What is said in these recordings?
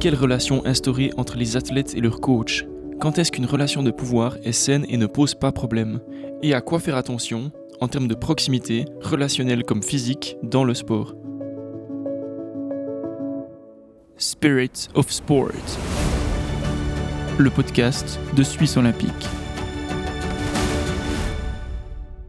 Quelle relation instaurer entre les athlètes et leurs coachs? Quand est-ce qu'une relation de pouvoir est saine et ne pose pas problème? Et à quoi faire attention en termes de proximité, relationnelle comme physique, dans le sport? Spirit of Sport, le podcast de Suisse Olympique.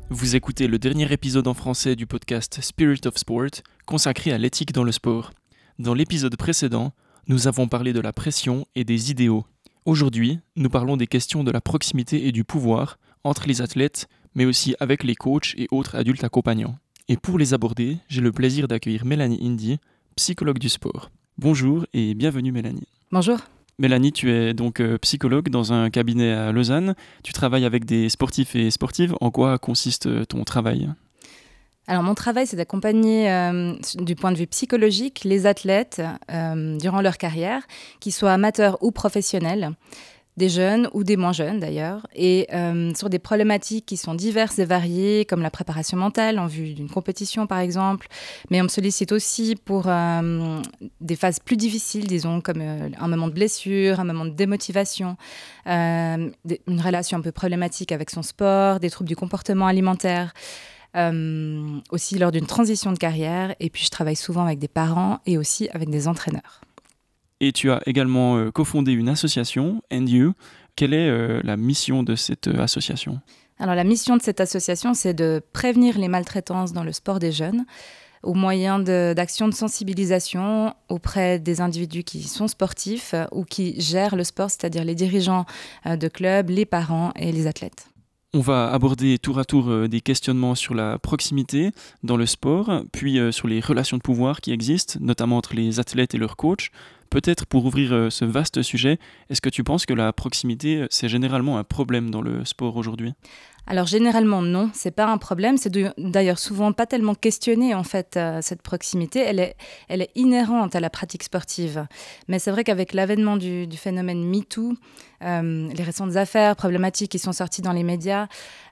Vous écoutez le dernier épisode en français du podcast Spirit of Sport, consacré à l'éthique dans le sport. Dans l'épisode précédent, nous avons parlé de la pression et des idéaux. Aujourd'hui, nous parlons des questions de la proximité et du pouvoir entre les athlètes, mais aussi avec les coachs et autres adultes accompagnants. Et pour les aborder, j'ai le plaisir d'accueillir Mélanie Indy, psychologue du sport. Bonjour et bienvenue Mélanie. Bonjour. Mélanie, tu es donc euh, psychologue dans un cabinet à Lausanne. Tu travailles avec des sportifs et sportives. En quoi consiste euh, ton travail? Alors mon travail, c'est d'accompagner euh, du point de vue psychologique les athlètes durant leur carrière, qu'ils soient amateurs ou professionnels, des jeunes ou des moins jeunes d'ailleurs, et sur des problématiques qui sont diverses et variées, comme la préparation mentale en vue d'une compétition par exemple, mais on me sollicite aussi pour des phases plus difficiles, disons, comme un moment de blessure, un moment de démotivation, une relation un peu problématique avec son sport, des troubles du comportement alimentaire. Euh, aussi lors d'une transition de carrière. Et puis, je travaille souvent avec des parents et aussi avec des entraîneurs. Et tu as également euh, cofondé une association, And You. Quelle est euh, la mission de cette association? Alors, la mission de cette association, c'est de prévenir les maltraitances dans le sport des jeunes au moyen d'actions de, de, sensibilisation auprès des individus qui sont sportifs ou qui gèrent le sport, c'est-à-dire les dirigeants de clubs, les parents et les athlètes. On va aborder tour à tour euh, des questionnements sur la proximité dans le sport, puis euh, sur les relations de pouvoir qui existent, notamment entre les athlètes et leurs coachs. Peut-être pour ouvrir euh, ce vaste sujet, est-ce que tu penses que la proximité, c'est généralement un problème dans le sport aujourd'hui? Alors généralement non, c'est pas un problème. C'est d'ailleurs souvent pas tellement questionné en fait euh, cette proximité. Elle est, elle est inhérente à la pratique sportive. Mais c'est vrai qu'avec l'avènement du, phénomène #MeToo, euh, les récentes affaires problématiques qui sont sorties dans les médias,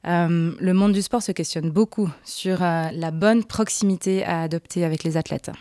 euh, le monde du sport se questionne beaucoup sur la bonne proximité à adopter avec les athlètes.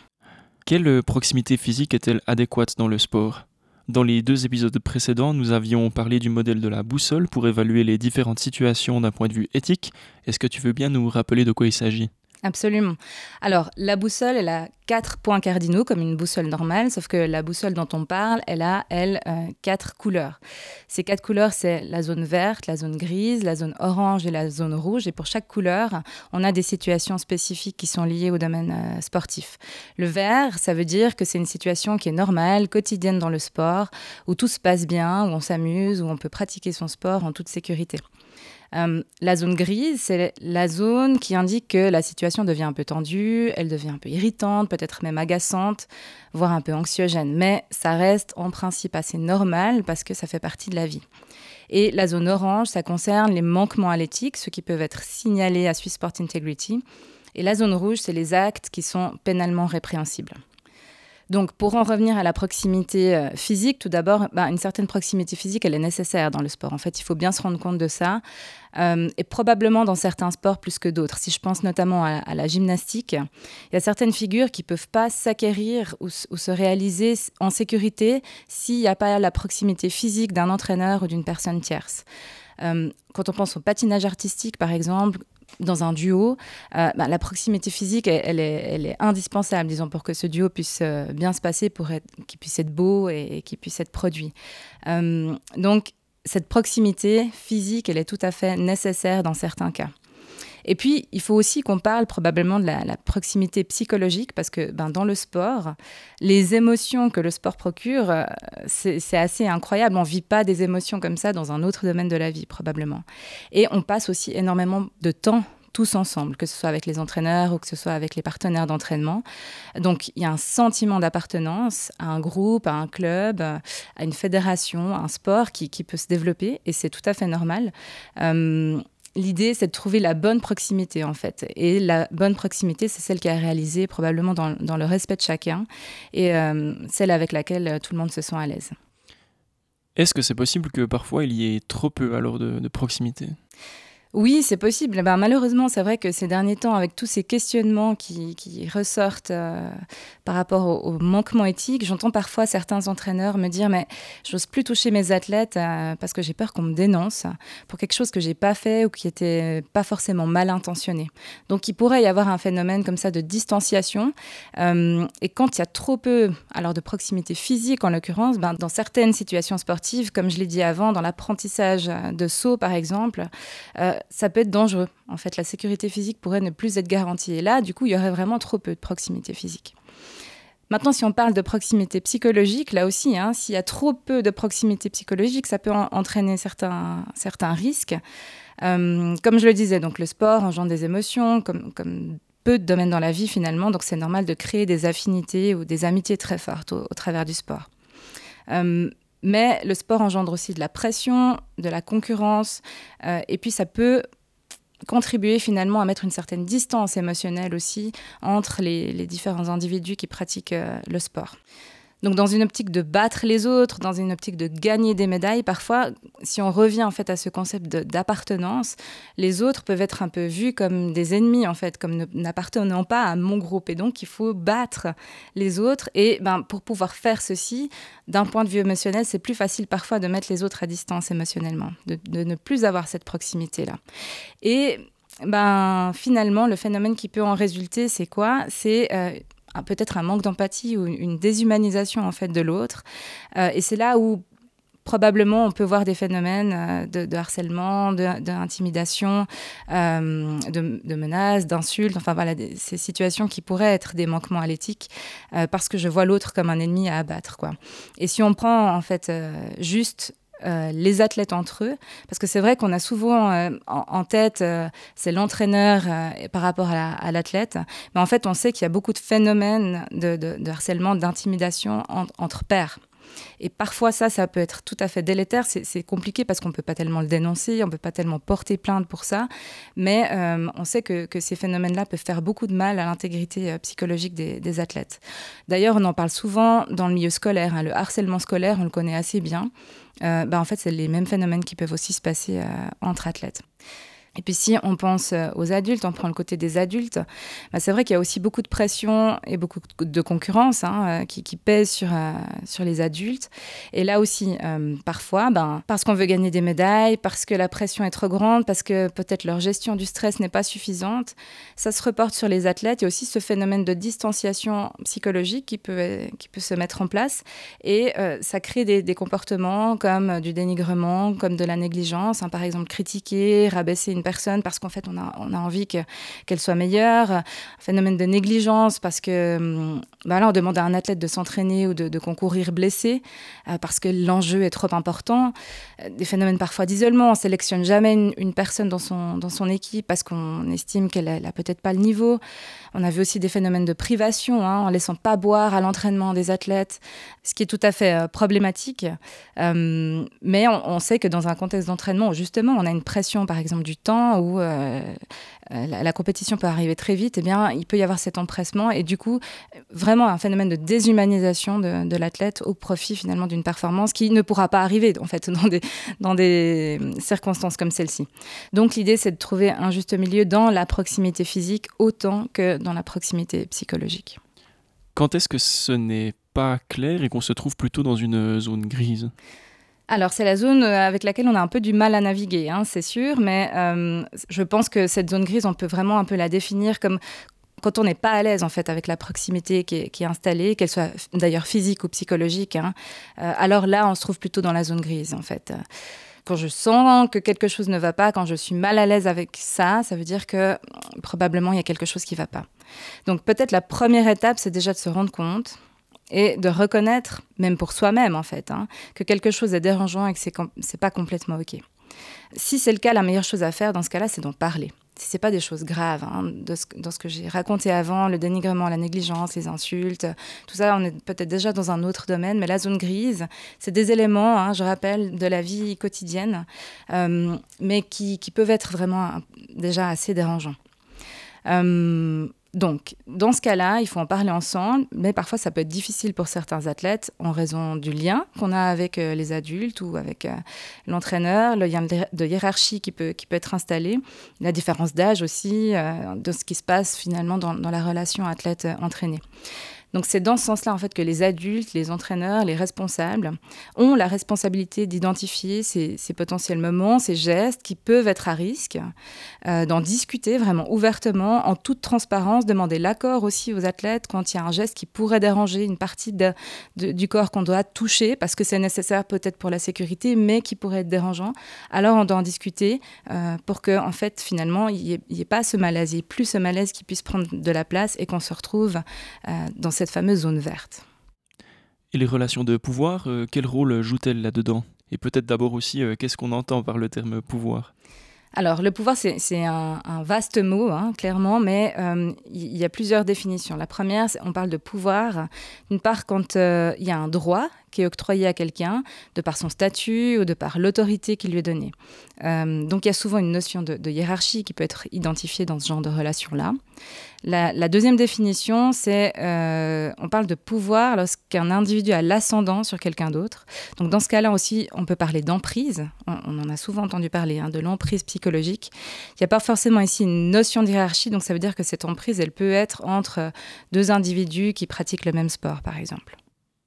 Quelle proximité physique est-elle adéquate dans le sport? Dans les deux épisodes précédents, nous avions parlé du modèle de la boussole pour évaluer les différentes situations d'un point de vue éthique. Est-ce que tu veux bien nous rappeler de quoi il s'agit? Absolument. Alors, la boussole, elle a quatre points cardinaux, comme une boussole normale, sauf que la boussole dont on parle, elle a, elle, euh, quatre couleurs. Ces quatre couleurs, c'est la zone verte, la zone grise, la zone orange et la zone rouge. Et pour chaque couleur, on a des situations spécifiques qui sont liées au domaine euh, sportif. Le vert, ça veut dire que c'est une situation qui est normale, quotidienne dans le sport, où tout se passe bien, où on s'amuse, où on peut pratiquer son sport en toute sécurité. Euh, la zone grise, c'est la zone qui indique que la situation devient un peu tendue, elle devient un peu irritante, peut-être même agaçante, voire un peu anxiogène. Mais ça reste en principe assez normal parce que ça fait partie de la vie. Et la zone orange, ça concerne les manquements à l'éthique, ceux qui peuvent être signalés à Swiss Sport Integrity. Et la zone rouge, c'est les actes qui sont pénalement répréhensibles. Donc, pour en revenir à la proximité euh, physique, tout d'abord, bah, une certaine proximité physique, elle est nécessaire dans le sport. En fait, il faut bien se rendre compte de ça. Euh, et probablement dans certains sports plus que d'autres. Si je pense notamment à, la gymnastique, il y a certaines figures qui ne peuvent pas s'acquérir ou, se réaliser en sécurité s'il n'y a pas la proximité physique d'un entraîneur ou d'une personne tierce. Euh, quand on pense au patinage artistique, par exemple, dans un duo, euh, bah, la proximité physique, elle, est, indispensable, disons, pour que ce duo puisse euh, bien se passer, pour qu'il puisse être beau et, qu'il puisse être produit. Donc, cette proximité physique, elle est tout à fait nécessaire dans certains cas. Et puis, il faut aussi qu'on parle probablement de la, proximité psychologique, parce que ben, dans le sport, les émotions que le sport procure, c'est assez incroyable. On ne vit pas des émotions comme ça dans un autre domaine de la vie, probablement. Et on passe aussi énormément de temps tous ensemble, que ce soit avec les entraîneurs ou que ce soit avec les partenaires d'entraînement. Donc il y a un sentiment d'appartenance à un groupe, à un club, à une fédération, à un sport qui, peut se développer et c'est tout à fait normal. Euh, l'idée, c'est de trouver la bonne proximité, en fait. Et la bonne proximité, c'est celle qui est réalisée probablement dans, le respect de chacun et euh, celle avec laquelle tout le monde se sent à l'aise. Est-ce que c'est possible que parfois il y ait trop peu alors de proximité? Oui, c'est possible. Ben, malheureusement, c'est vrai que ces derniers temps, avec tous ces questionnements qui, ressortent euh, par rapport au, manquement éthique, j'entends parfois certains entraîneurs me dire Mais j'ose plus toucher mes athlètes euh, parce que j'ai peur qu'on me dénonce pour quelque chose que j'ai pas fait ou qui était pas forcément mal intentionné. Donc, il pourrait y avoir un phénomène comme ça de distanciation. Euh, et quand il y a trop peu, alors de proximité physique en l'occurrence, ben, dans certaines situations sportives, comme je l'ai dit avant, dans l'apprentissage de saut par exemple, ça peut être dangereux. En fait, la sécurité physique pourrait ne plus être garantie. Et là, du coup, il y aurait vraiment trop peu de proximité physique. Maintenant, si on parle de proximité psychologique, là aussi, hein, s'il y a trop peu de proximité psychologique, ça peut entraîner certains, certains risques. Euh, comme je le disais, donc le sport engendre des émotions, comme, comme peu de domaines dans la vie finalement, donc c'est normal de créer des affinités ou des amitiés très fortes au, travers du sport. Euh, mais le sport engendre aussi de la pression, de la concurrence, euh, et puis ça peut contribuer finalement à mettre une certaine distance émotionnelle aussi entre les, différents individus qui pratiquent euh, le sport. Donc dans une optique de battre les autres, dans une optique de gagner des médailles, parfois, si on revient en fait à ce concept d'appartenance, les autres peuvent être un peu vus comme des ennemis en fait, comme n'appartenant pas à mon groupe. Et donc il faut battre les autres. Et ben, pour pouvoir faire ceci, d'un point de vue émotionnel, c'est plus facile parfois de mettre les autres à distance émotionnellement, de, ne plus avoir cette proximité-là. Et ben, finalement, le phénomène qui peut en résulter, c'est quoi? C'est euh, peut-être un manque d'empathie ou une déshumanisation en fait de l'autre. Euh, et c'est là où probablement on peut voir des phénomènes euh, de, harcèlement, d'intimidation, euh, de, menaces, d'insultes, enfin voilà, ces situations qui pourraient être des manquements à l'éthique parce que je vois l'autre comme un ennemi à abattre. Quoi. Et si on prend en fait juste euh, les athlètes entre eux, parce que c'est vrai qu'on a souvent euh, en, tête, euh, c'est l'entraîneur par rapport à l'athlète, mais en fait on sait qu'il y a beaucoup de phénomènes de, harcèlement, d'intimidation entre pairs. Et parfois, ça, ça peut être tout à fait délétère. C'est compliqué parce qu'on ne peut pas tellement le dénoncer, on ne peut pas tellement porter plainte pour ça. Mais euh, on sait que, ces phénomènes-là peuvent faire beaucoup de mal à l'intégrité euh, psychologique des, athlètes. D'ailleurs, on en parle souvent dans le milieu scolaire. Hein. Le harcèlement scolaire, on le connaît assez bien. Euh, bah, en fait, c'est les mêmes phénomènes qui peuvent aussi se passer entre athlètes. Et puis si on pense euh, aux adultes, on prend le côté des adultes, bah, c'est vrai qu'il y a aussi beaucoup de pression et beaucoup de concurrence hein, euh, qui, qui, pèse sur, euh, sur les adultes. Et là aussi, parfois, ben, parce qu'on veut gagner des médailles, parce que la pression est trop grande, parce que peut-être leur gestion du stress n'est pas suffisante, ça se reporte sur les athlètes. Il y a aussi ce phénomène de distanciation psychologique qui peut, qui peut se mettre en place. Et ça crée des, comportements comme du dénigrement, comme de la négligence. Hein, par exemple, critiquer, rabaisser une parce qu'en fait, on a, envie qu'elle soit meilleure. Phénomène de négligence parce que hum, bah là, on demande à un athlète de s'entraîner ou de, concourir blessé euh, parce que l'enjeu est trop important. Euh, des phénomènes parfois d'isolement. On sélectionne jamais une, personne dans son, équipe parce qu'on estime qu'elle n'a peut-être pas le niveau. On a vu aussi des phénomènes de privation hein, en laissant pas boire à l'entraînement des athlètes, ce qui est tout à fait euh, problématique. mais on, on, sait que dans un contexte d'entraînement, justement, on a une pression, par exemple, du temps où euh, euh, la, compétition peut arriver très vite, eh bien, il peut y avoir cet empressement et du coup, vraiment un phénomène de déshumanisation de, l'athlète au profit finalement d'une performance qui ne pourra pas arriver en fait dans des, dans des circonstances comme celle-ci. Donc l'idée, c'est de trouver un juste milieu dans la proximité physique autant que dans la proximité psychologique. Quand est-ce que ce n'est pas clair et qu'on se trouve plutôt dans une zone grise? Alors, c'est la zone euh, avec laquelle on a un peu du mal à naviguer, hein, c'est sûr, mais euh, je pense que cette zone grise, on peut vraiment un peu la définir comme quand on n'est pas à l'aise en fait avec la proximité qui est, installée, qu'elle soit d'ailleurs physique ou psychologique, hein, euh, alors là, on se trouve plutôt dans la zone grise en fait. Quand je sens que quelque chose ne va pas, quand je suis mal à l'aise avec ça, ça veut dire que probablement il y a quelque chose qui ne va pas. Donc peut-être la première étape, c'est déjà de se rendre compte et de reconnaître, même pour soi-même en fait, hein, que quelque chose est dérangeant et que c'est n'est pas complètement OK. Si c'est le cas, la meilleure chose à faire dans ce cas-là, c'est d'en parler. Si ce n'est pas des choses graves, hein, dans ce que j'ai raconté avant, le dénigrement, la négligence, les insultes, tout ça, on est peut-être déjà dans un autre domaine, mais la zone grise, c'est des éléments, hein, je rappelle, de la vie quotidienne, euh, mais qui, peuvent être vraiment déjà assez dérangeants. Euh, Donc, dans ce cas-là, il faut en parler ensemble, mais parfois ça peut être difficile pour certains athlètes en raison du lien qu'on a avec euh, les adultes ou avec euh, l'entraîneur, le lien de hiérarchie qui peut, qui peut être installé, la différence d'âge aussi, euh, de ce qui se passe finalement dans, dans la relation athlète-entraîné. Donc c'est dans ce sens-là en fait que les adultes, les entraîneurs, les responsables ont la responsabilité d'identifier ces, potentiels moments, ces gestes qui peuvent être à risque, euh, d'en discuter vraiment ouvertement, en toute transparence, demander l'accord aussi aux athlètes quand il y a un geste qui pourrait déranger une partie du corps qu'on doit toucher parce que c'est nécessaire peut-être pour la sécurité, mais qui pourrait être dérangeant. Alors on doit en discuter euh, pour que en fait finalement il n'y ait, pas ce malaise, il n'y ait plus ce malaise qui puisse prendre de la place et qu'on se retrouve euh, dans cette fameuse zone verte. Et les relations de pouvoir, euh, quel rôle jouent-elles là-dedans? Et peut-être d'abord aussi, euh, qu'est-ce qu'on entend par le terme pouvoir? Alors, le pouvoir, c'est un, vaste mot, hein, clairement, mais euh, il y, a plusieurs définitions. La première, on parle de pouvoir, d'une part, quand il y a un droit qui est octroyé à quelqu'un de par son statut ou de par l'autorité qui lui est donnée. Euh, donc il y a souvent une notion de, hiérarchie qui peut être identifiée dans ce genre de relation-là. La, deuxième définition, c'est euh, on parle de pouvoir lorsqu'un individu a l'ascendant sur quelqu'un d'autre. Donc dans ce cas-là aussi, on peut parler d'emprise. On, en a souvent entendu parler hein, de l'emprise psychologique. Il n'y a pas forcément ici une notion de hiérarchie, donc ça veut dire que cette emprise, elle peut être entre deux individus qui pratiquent le même sport, par exemple.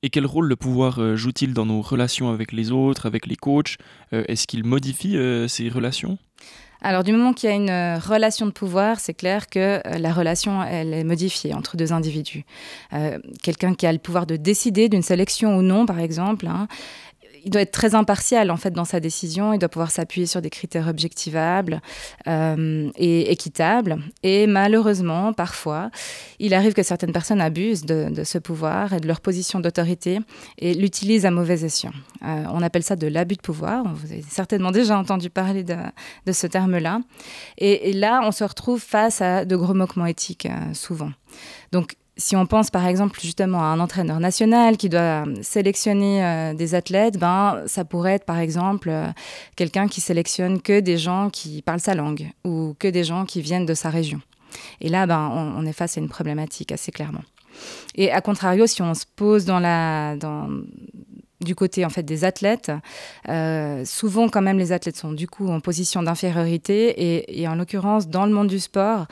Et quel rôle le pouvoir euh, joue-t-il dans nos relations avec les autres, avec les coachs euh, Est-ce qu'il modifie euh, ces relations? Alors du moment qu'il y a une relation de pouvoir, c'est clair que la relation, elle est modifiée entre deux individus. Quelqu'un qui a le pouvoir de décider d'une sélection ou non, par exemple, hein, il doit être très impartial en fait dans sa décision. Il doit pouvoir s'appuyer sur des critères objectivables euh, et équitables. Et malheureusement, parfois, il arrive que certaines personnes abusent de, ce pouvoir et de leur position d'autorité et l'utilisent à mauvais escient. Euh, on appelle ça de l'abus de pouvoir. Vous avez certainement déjà entendu parler de, ce terme-là. Et, là, on se retrouve face à de gros moquements éthiques euh, souvent. Donc, si on pense par exemple justement à un entraîneur national qui doit sélectionner euh, des athlètes, ben, ça pourrait être par exemple euh, quelqu'un qui sélectionne que des gens qui parlent sa langue ou que des gens qui viennent de sa région. Et là, ben, on, est face à une problématique assez clairement. Et à contrario, si on se pose dans la, dans, du côté en fait des athlètes. Euh, souvent, quand même, les athlètes sont du coup en position d'infériorité et, en l'occurrence, dans le monde du sport,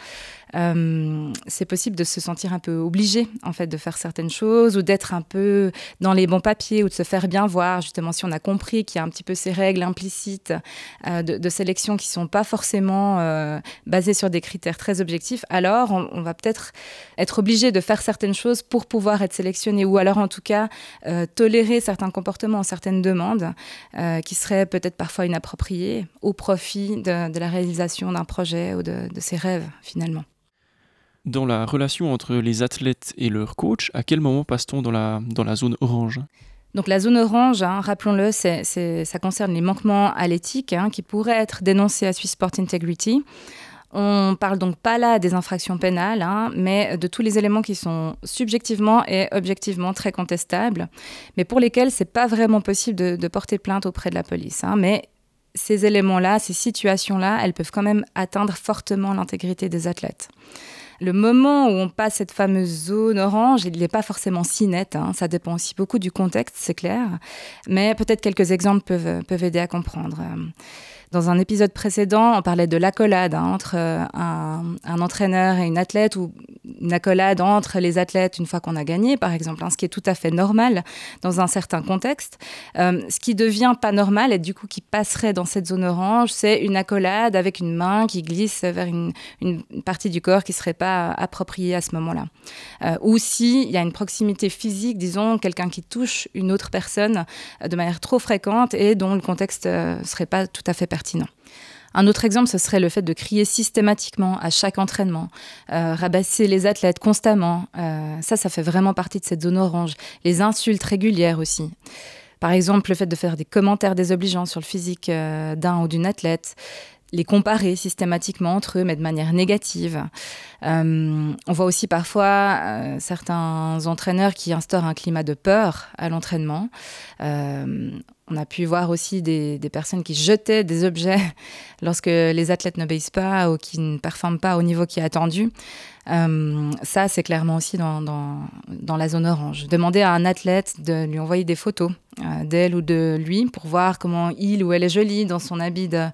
euh, c'est possible de se sentir un peu obligé en fait de faire certaines choses ou d'être un peu dans les bons papiers ou de se faire bien voir justement si on a compris qu'il y a un petit peu ces règles implicites euh, de, sélection qui sont pas forcément euh, basées sur des critères très objectifs. Alors on, va peut-être être obligé de faire certaines choses pour pouvoir être sélectionné ou alors en tout cas tolérer certains comportements certaines demandes qui seraient peut-être parfois inappropriées au profit de, la réalisation d'un projet ou de ses rêves finalement dans la relation entre les athlètes et leur coach, à quel moment passe-t-on dans la, dans la zone orange? Donc la zone orange, hein, rappelons-le, ça concerne les manquements à l'éthique hein, qui pourraient être dénoncés à Swiss Sport Integrity. On parle donc pas là des infractions pénales, hein, mais de tous les éléments qui sont subjectivement et objectivement très contestables, mais pour lesquels c'est pas vraiment possible de, de, porter plainte auprès de la police. mais ces éléments-là, ces situations-là, elles peuvent quand même atteindre fortement l'intégrité des athlètes. Le moment où on passe cette fameuse zone orange, il n'est pas forcément si net. Hein. Ça dépend aussi beaucoup du contexte, c'est clair. Mais peut-être quelques exemples peuvent, peuvent aider à comprendre. Dans un épisode précédent, on parlait de l'accolade hein, entre euh, un, entraîneur et une athlète ou une accolade entre les athlètes une fois qu'on a gagné, par exemple, hein, ce qui est tout à fait normal dans un certain contexte. Euh, ce qui devient pas normal et du coup qui passerait dans cette zone orange, c'est une accolade avec une main qui glisse vers une, partie du corps qui serait pas appropriée à ce moment-là. Euh, ou s'il y a une proximité physique, disons, quelqu'un qui touche une autre personne de manière trop fréquente et dont le contexte ne serait pas tout à fait un autre exemple, ce serait le fait de crier systématiquement à chaque entraînement, euh, rabasser les athlètes constamment. Euh, ça, ça fait vraiment partie de cette zone orange. Les insultes régulières aussi. Par exemple, le fait de faire des commentaires désobligeants sur le physique euh, d'un ou d'une athlète, les comparer systématiquement entre eux, mais de manière négative. on voit aussi parfois certains entraîneurs qui instaurent un climat de peur à l'entraînement on a pu voir aussi des, personnes qui jetaient des objets lorsque les athlètes n'obéissent pas ou qui ne performent pas au niveau qui est attendu. Euh, ça, c'est clairement aussi dans, dans, la zone orange. Demander à un athlète de lui envoyer des photos euh, d'elle ou de lui pour voir comment il ou elle est jolie dans son habit de,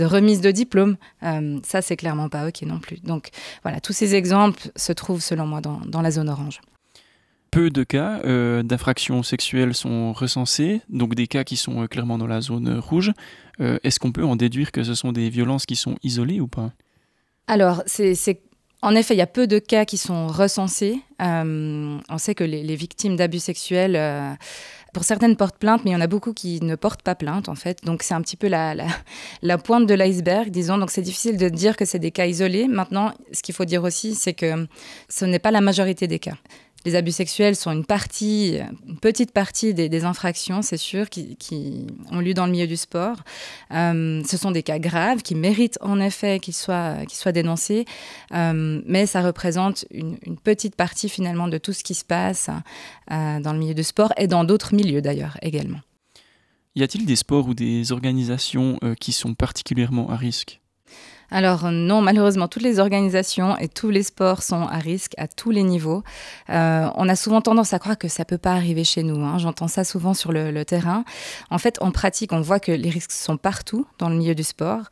remise de diplôme, euh, ça, c'est clairement pas OK non plus. Donc voilà, tous ces exemples se trouvent selon moi dans, dans la zone orange peu de cas euh, d'infractions sexuelles sont recensés, donc des cas qui sont euh, clairement dans la zone rouge. Euh, est-ce qu'on peut en déduire que ce sont des violences qui sont isolées ou pas? Alors, c'est en effet, il y a peu de cas qui sont recensés. on sait que les, victimes d'abus sexuels, pour certaines portent plainte, mais il y en a beaucoup qui ne portent pas plainte, en fait. Donc, c'est un petit peu la, la pointe de l'iceberg, disons. Donc, c'est difficile de dire que c'est des cas isolés. Maintenant, ce qu'il faut dire aussi, c'est que ce n'est pas la majorité des cas les abus sexuels sont une partie, une petite partie des, infractions, c'est sûr, qui, ont lieu dans le milieu du sport. Euh, ce sont des cas graves qui méritent en effet qu'ils soient, soient dénoncés, euh, mais ça représente une, petite partie finalement de tout ce qui se passe euh, dans le milieu du sport et dans d'autres milieux d'ailleurs également. Y a-t-il des sports ou des organisations qui sont particulièrement à risque? Alors non, malheureusement, toutes les organisations et tous les sports sont à risque à tous les niveaux. Euh, on a souvent tendance à croire que ça peut pas arriver chez nous. Hein. J'entends ça souvent sur le, terrain. En fait, en pratique, on voit que les risques sont partout dans le milieu du sport.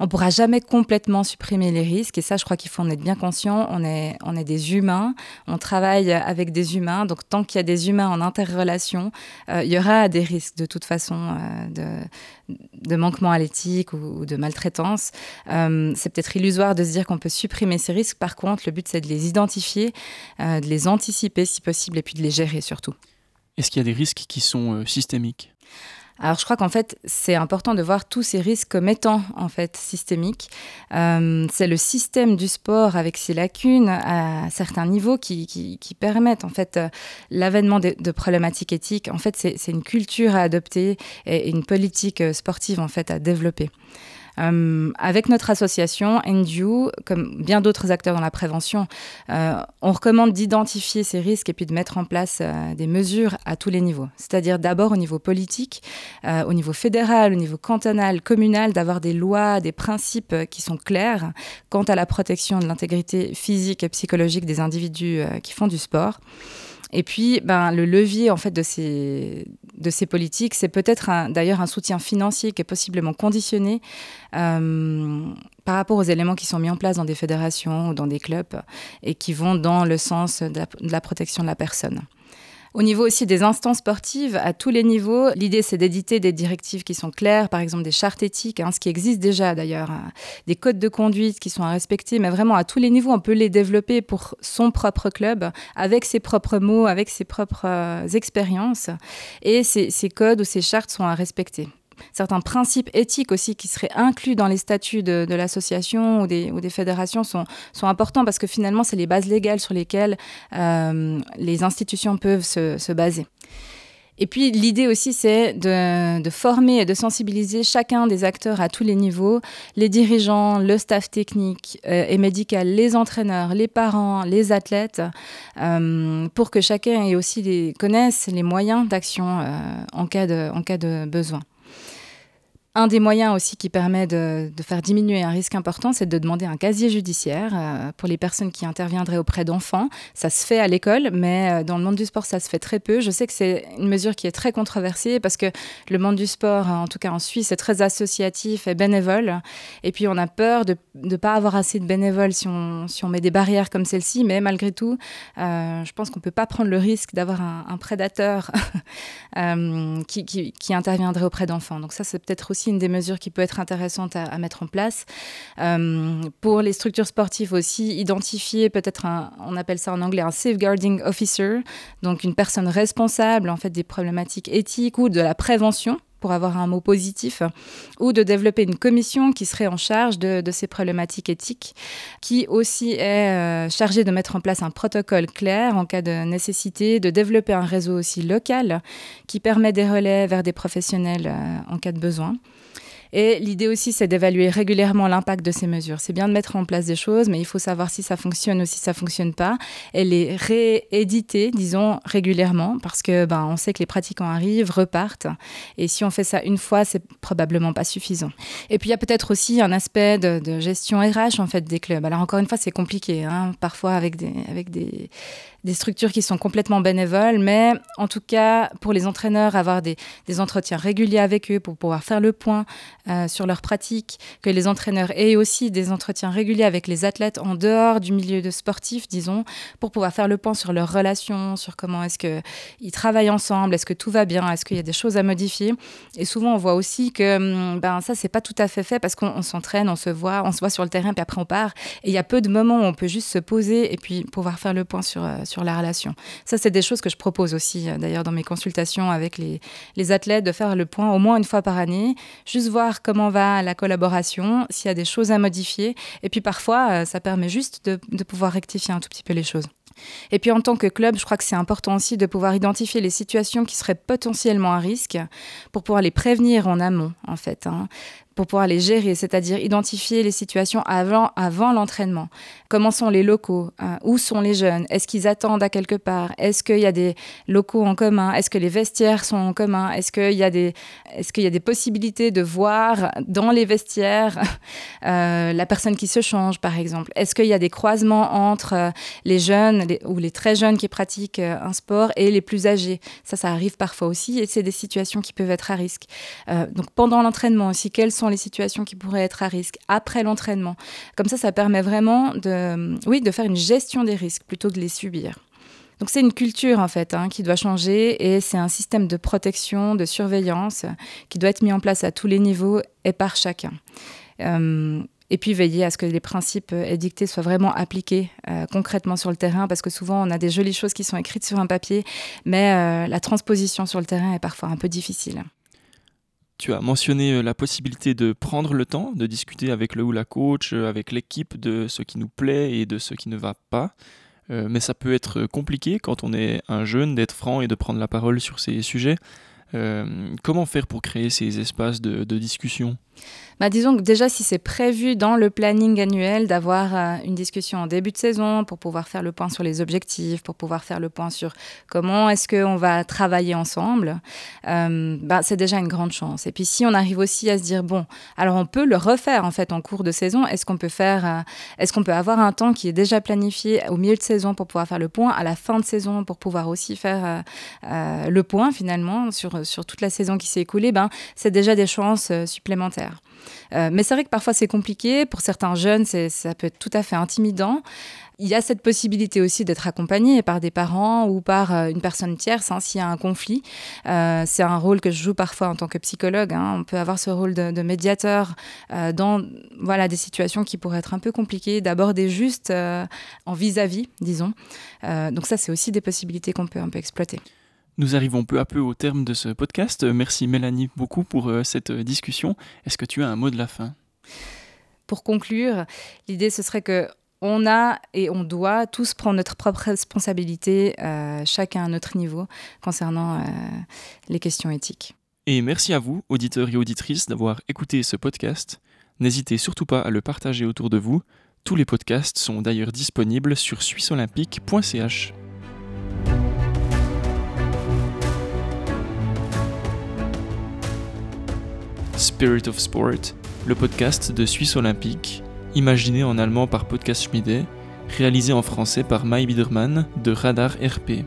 On pourra jamais complètement supprimer les risques et ça, je crois qu'il faut en être bien conscient. On est, on est des humains, on travaille avec des humains, donc tant qu'il y a des humains en interrelation, euh, il y aura des risques de toute façon euh, de manquement à l'éthique ou, de maltraitance c'est peut-être illusoire de se dire qu'on peut supprimer ces risques. Par contre, le but, c'est de les identifier, euh, de les anticiper si possible, et puis de les gérer surtout. Est-ce qu'il y a des risques qui sont euh, systémiques? Alors je crois qu'en fait c'est important de voir tous ces risques comme étant en fait systémiques. Euh, c'est le système du sport avec ses lacunes à certains niveaux qui, qui, permettent en fait l'avènement de, de, problématiques éthiques. En fait c'est une culture à adopter et une politique sportive en fait à développer. Euh, avec notre association, NDU, comme bien d'autres acteurs dans la prévention, euh, on recommande d'identifier ces risques et puis de mettre en place euh, des mesures à tous les niveaux. C'est-à-dire d'abord au niveau politique, au niveau fédéral, au niveau cantonal, communal, d'avoir des lois, des principes qui sont clairs quant à la protection de l'intégrité physique et psychologique des individus qui font du sport. Et puis, ben, le levier en fait de ces, de ces politiques, c'est peut-être d'ailleurs un soutien financier qui est possiblement conditionné euh, par rapport aux éléments qui sont mis en place dans des fédérations ou dans des clubs et qui vont dans le sens de la protection de la personne. Au niveau aussi des instances sportives, à tous les niveaux, l'idée c'est d'éditer des directives qui sont claires, par exemple des chartes éthiques, hein, ce qui existe déjà d'ailleurs, hein, des codes de conduite qui sont à respecter, mais vraiment à tous les niveaux, on peut les développer pour son propre club, avec ses propres mots, avec ses propres euh, expériences, et ces codes ou ces chartes sont à respecter certains principes éthiques aussi qui seraient inclus dans les statuts de, l'association ou des, ou des, fédérations sont, sont, importants parce que finalement, c'est les bases légales sur lesquelles euh, les institutions peuvent se, se baser. Et puis l'idée aussi, c'est de, de, former et de sensibiliser chacun des acteurs à tous les niveaux, les dirigeants, le staff technique euh, et médical, les entraîneurs, les parents, les athlètes, euh, pour que chacun ait aussi les, connaisse les moyens d'action en, en cas de besoin. Un des moyens aussi qui permet de, faire diminuer un risque important, c'est de demander un casier judiciaire euh, pour les personnes qui interviendraient auprès d'enfants. Ça se fait à l'école, mais euh, dans le monde du sport, ça se fait très peu. Je sais que c'est une mesure qui est très controversée parce que le monde du sport, en tout cas en Suisse, est très associatif et bénévole. Et puis on a peur de ne pas avoir assez de bénévoles si on, met des barrières comme celle-ci. Mais malgré tout, euh, je pense qu'on ne peut pas prendre le risque d'avoir un, prédateur qui, qui, qui interviendrait auprès d'enfants. Donc ça, c'est peut-être aussi une des mesures qui peut être intéressante à, mettre en place. Euh, pour les structures sportives aussi, identifier peut-être un, on appelle ça en anglais un safeguarding officer, donc une personne responsable en fait des problématiques éthiques ou de la prévention pour avoir un mot positif, ou de développer une commission qui serait en charge de, ces problématiques éthiques, qui aussi est euh, chargée de mettre en place un protocole clair en cas de nécessité, de développer un réseau aussi local qui permet des relais vers des professionnels euh, en cas de besoin. Et l'idée aussi, c'est d'évaluer régulièrement l'impact de ces mesures. C'est bien de mettre en place des choses, mais il faut savoir si ça fonctionne ou si ça fonctionne pas, et les rééditer, disons, régulièrement, parce que ben, on sait que les pratiquants arrivent, repartent, et si on fait ça une fois, c'est probablement pas suffisant. Et puis il y a peut-être aussi un aspect de, gestion RH en fait des clubs. Alors encore une fois, c'est compliqué, hein, parfois avec des, avec des des structures qui sont complètement bénévoles, mais en tout cas, pour les entraîneurs, avoir des, entretiens réguliers avec eux pour pouvoir faire le point euh, sur leurs pratiques, que les entraîneurs aient aussi des entretiens réguliers avec les athlètes en dehors du milieu de sportif, disons, pour pouvoir faire le point sur leurs relations, sur comment est-ce qu'ils travaillent ensemble, est-ce que tout va bien, est-ce qu'il y a des choses à modifier. Et souvent, on voit aussi que hum, ben, ça, c'est pas tout à fait fait parce qu'on s'entraîne, on se voit, on se voit sur le terrain, puis après on part. Et il y a peu de moments où on peut juste se poser et puis pouvoir faire le point sur, euh, sur la relation. Ça, c'est des choses que je propose aussi, euh, d'ailleurs, dans mes consultations avec les, les, athlètes, de faire le point au moins une fois par année, juste voir comment va la collaboration, s'il y a des choses à modifier. Et puis parfois, euh, ça permet juste de, de pouvoir rectifier un tout petit peu les choses. Et puis en tant que club, je crois que c'est important aussi de pouvoir identifier les situations qui seraient potentiellement à risque pour pouvoir les prévenir en amont, en fait. Hein pour pouvoir les gérer, c'est-à-dire identifier les situations avant, l'entraînement. Comment sont les locaux hein? Où sont les jeunes Est-ce qu'ils attendent à quelque part Est-ce qu'il y a des locaux en commun Est-ce que les vestiaires sont en commun Est-ce qu'il y, a des, est qu'il y a des possibilités de voir dans les vestiaires euh, la personne qui se change, par exemple Est-ce qu'il y a des croisements entre euh, les jeunes ou les très jeunes qui pratiquent euh, un sport et les plus âgés Ça, ça arrive parfois aussi et c'est des situations qui peuvent être à risque. donc pendant l'entraînement aussi, quelles sont les situations qui pourraient être à risque après l'entraînement? Comme ça, ça permet vraiment de, oui, de faire une gestion des risques plutôt que de les subir. Donc c'est une culture en fait hein, qui doit changer et c'est un système de protection, de surveillance qui doit être mis en place à tous les niveaux et par chacun. Euh, et puis veiller à ce que les principes édictés soient vraiment appliqués euh, concrètement sur le terrain, parce que souvent on a des jolies choses qui sont écrites sur un papier, mais euh, la transposition sur le terrain est parfois un peu difficile. Tu as mentionné euh, la possibilité de prendre le temps, de discuter avec le ou la coach, avec l'équipe de ce qui nous plaît et de ce qui ne va pas. Mais ça peut être compliqué quand on est un jeune d'être franc et de prendre la parole sur ces sujets. comment faire pour créer ces espaces de discussion? Bah, disons que déjà, si c'est prévu dans le planning annuel d'avoir euh, une discussion en début de saison pour pouvoir faire le point sur les objectifs, pour pouvoir faire le point sur comment est-ce qu'on va travailler ensemble, euh, bah, c'est déjà une grande chance. Et puis si on arrive aussi à se dire, bon, alors on peut le refaire en fait en cours de saison, est-ce qu'on peut euh, est-ce peut avoir un temps qui est déjà planifié au milieu de saison pour pouvoir faire le point, à la fin de saison pour pouvoir aussi faire le point finalement sur, sur toute la saison qui s'est écoulée, ben, c'est déjà des chances supplémentaires. Euh, mais c'est vrai que parfois c'est compliqué. Pour certains jeunes, ça peut être tout à fait intimidant. Il y a cette possibilité aussi d'être accompagné par des parents ou par euh, une personne tierce hein, s'il y a un conflit. Euh, c'est un rôle que je joue parfois en tant que psychologue. Hein. On peut avoir ce rôle de, médiateur dans voilà, des situations qui pourraient être un peu compliquées, d'aborder juste en vis-à-vis, disons. donc ça, c'est aussi des possibilités qu'on peut un peu exploiter. Nous arrivons peu à peu au terme de ce podcast. Merci Mélanie beaucoup pour euh, cette discussion. Est-ce que tu as un mot de la fin? Pour conclure, l'idée ce serait que on a et on doit tous prendre notre propre responsabilité, euh, chacun à notre niveau, concernant euh, les questions éthiques. Et merci à vous, auditeurs et auditrices, d'avoir écouté ce podcast. N'hésitez surtout pas à le partager autour de vous. Tous les podcasts sont d'ailleurs disponibles sur suisseolympique.ch. Spirit of Sport, le podcast de Suisse Olympique, imaginé en allemand par Podcast Schmiede, réalisé en français par Mai Biedermann de Radar RP.